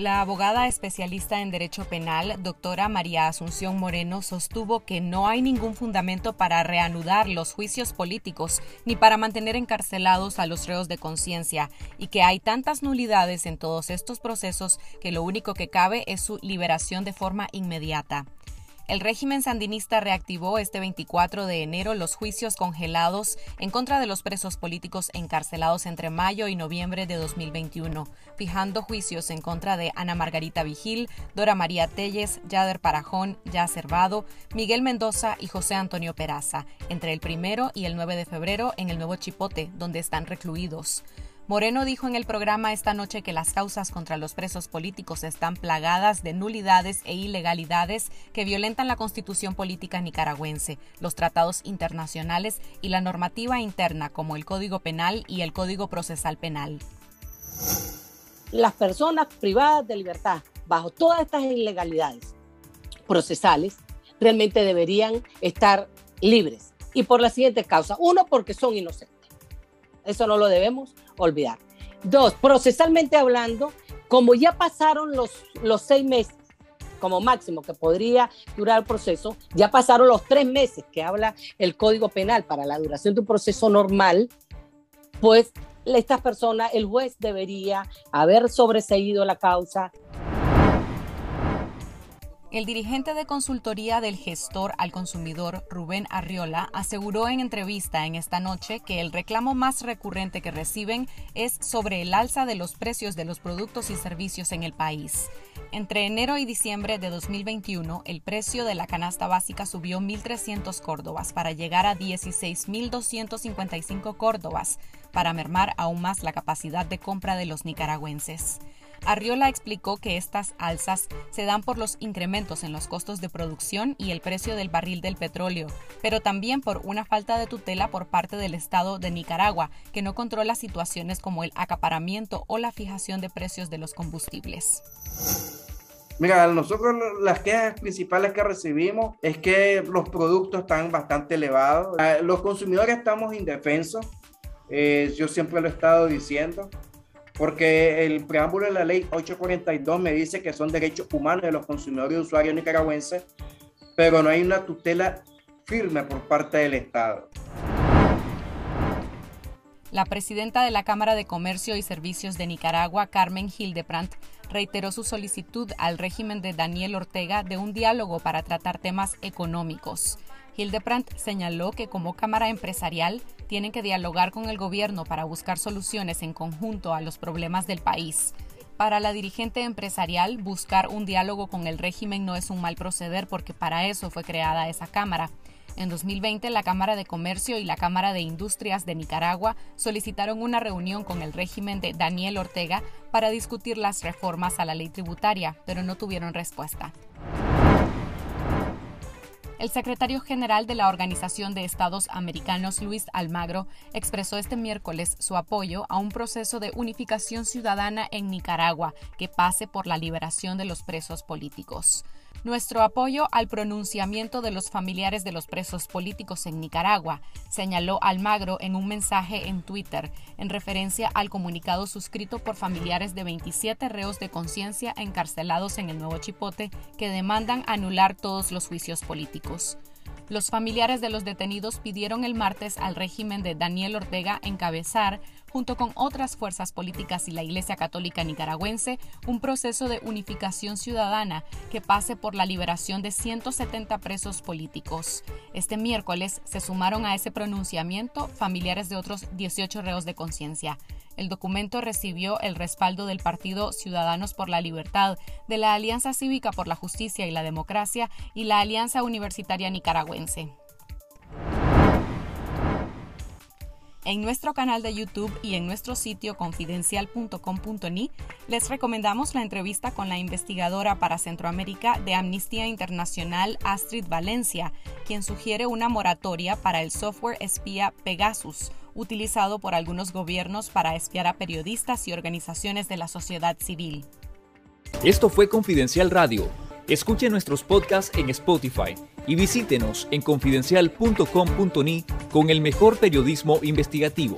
La abogada especialista en Derecho Penal, doctora María Asunción Moreno, sostuvo que no hay ningún fundamento para reanudar los juicios políticos ni para mantener encarcelados a los reos de conciencia y que hay tantas nulidades en todos estos procesos que lo único que cabe es su liberación de forma inmediata. El régimen sandinista reactivó este 24 de enero los juicios congelados en contra de los presos políticos encarcelados entre mayo y noviembre de 2021, fijando juicios en contra de Ana Margarita Vigil, Dora María Telles, Yader Parajón, Ya Cervado, Miguel Mendoza y José Antonio Peraza, entre el primero y el 9 de febrero en el Nuevo Chipote, donde están recluidos. Moreno dijo en el programa esta noche que las causas contra los presos políticos están plagadas de nulidades e ilegalidades que violentan la constitución política nicaragüense, los tratados internacionales y la normativa interna como el Código Penal y el Código Procesal Penal. Las personas privadas de libertad, bajo todas estas ilegalidades procesales, realmente deberían estar libres. Y por la siguiente causa. Uno, porque son inocentes. Eso no lo debemos olvidar. Dos, procesalmente hablando, como ya pasaron los, los seis meses como máximo que podría durar el proceso, ya pasaron los tres meses que habla el Código Penal para la duración de un proceso normal, pues estas personas, el juez debería haber sobreseído la causa, el dirigente de consultoría del gestor al consumidor, Rubén Arriola, aseguró en entrevista en esta noche que el reclamo más recurrente que reciben es sobre el alza de los precios de los productos y servicios en el país. Entre enero y diciembre de 2021, el precio de la canasta básica subió 1.300 córdobas para llegar a 16.255 córdobas, para mermar aún más la capacidad de compra de los nicaragüenses. Arriola explicó que estas alzas se dan por los incrementos en los costos de producción y el precio del barril del petróleo, pero también por una falta de tutela por parte del Estado de Nicaragua, que no controla situaciones como el acaparamiento o la fijación de precios de los combustibles. Mira, nosotros las quejas principales que recibimos es que los productos están bastante elevados. Ah, los consumidores estamos indefensos. Eh, yo siempre lo he estado diciendo porque el preámbulo de la ley 842 me dice que son derechos humanos de los consumidores y usuarios nicaragüenses, pero no hay una tutela firme por parte del Estado. La presidenta de la Cámara de Comercio y Servicios de Nicaragua, Carmen Hildebrandt, reiteró su solicitud al régimen de Daniel Ortega de un diálogo para tratar temas económicos. Hildebrandt señaló que como Cámara Empresarial tienen que dialogar con el gobierno para buscar soluciones en conjunto a los problemas del país. Para la dirigente empresarial, buscar un diálogo con el régimen no es un mal proceder porque para eso fue creada esa Cámara. En 2020, la Cámara de Comercio y la Cámara de Industrias de Nicaragua solicitaron una reunión con el régimen de Daniel Ortega para discutir las reformas a la ley tributaria, pero no tuvieron respuesta. El secretario general de la Organización de Estados Americanos, Luis Almagro, expresó este miércoles su apoyo a un proceso de unificación ciudadana en Nicaragua que pase por la liberación de los presos políticos. Nuestro apoyo al pronunciamiento de los familiares de los presos políticos en Nicaragua, señaló Almagro en un mensaje en Twitter, en referencia al comunicado suscrito por familiares de 27 reos de conciencia encarcelados en el Nuevo Chipote que demandan anular todos los juicios Los familiares de los detenidos pidieron el martes al régimen de Daniel Ortega encabezar junto con otras fuerzas políticas y la Iglesia Católica Nicaragüense, un proceso de unificación ciudadana que pase por la liberación de 170 presos políticos. Este miércoles se sumaron a ese pronunciamiento familiares de otros 18 reos de conciencia. El documento recibió el respaldo del Partido Ciudadanos por la Libertad, de la Alianza Cívica por la Justicia y la Democracia y la Alianza Universitaria Nicaragüense. En nuestro canal de YouTube y en nuestro sitio confidencial.com.ni les recomendamos la entrevista con la investigadora para Centroamérica de Amnistía Internacional Astrid Valencia, quien sugiere una moratoria para el software espía Pegasus, utilizado por algunos gobiernos para espiar a periodistas y organizaciones de la sociedad civil. Esto fue Confidencial Radio. Escuche nuestros podcasts en Spotify y visítenos en confidencial.com.ni con el mejor periodismo investigativo.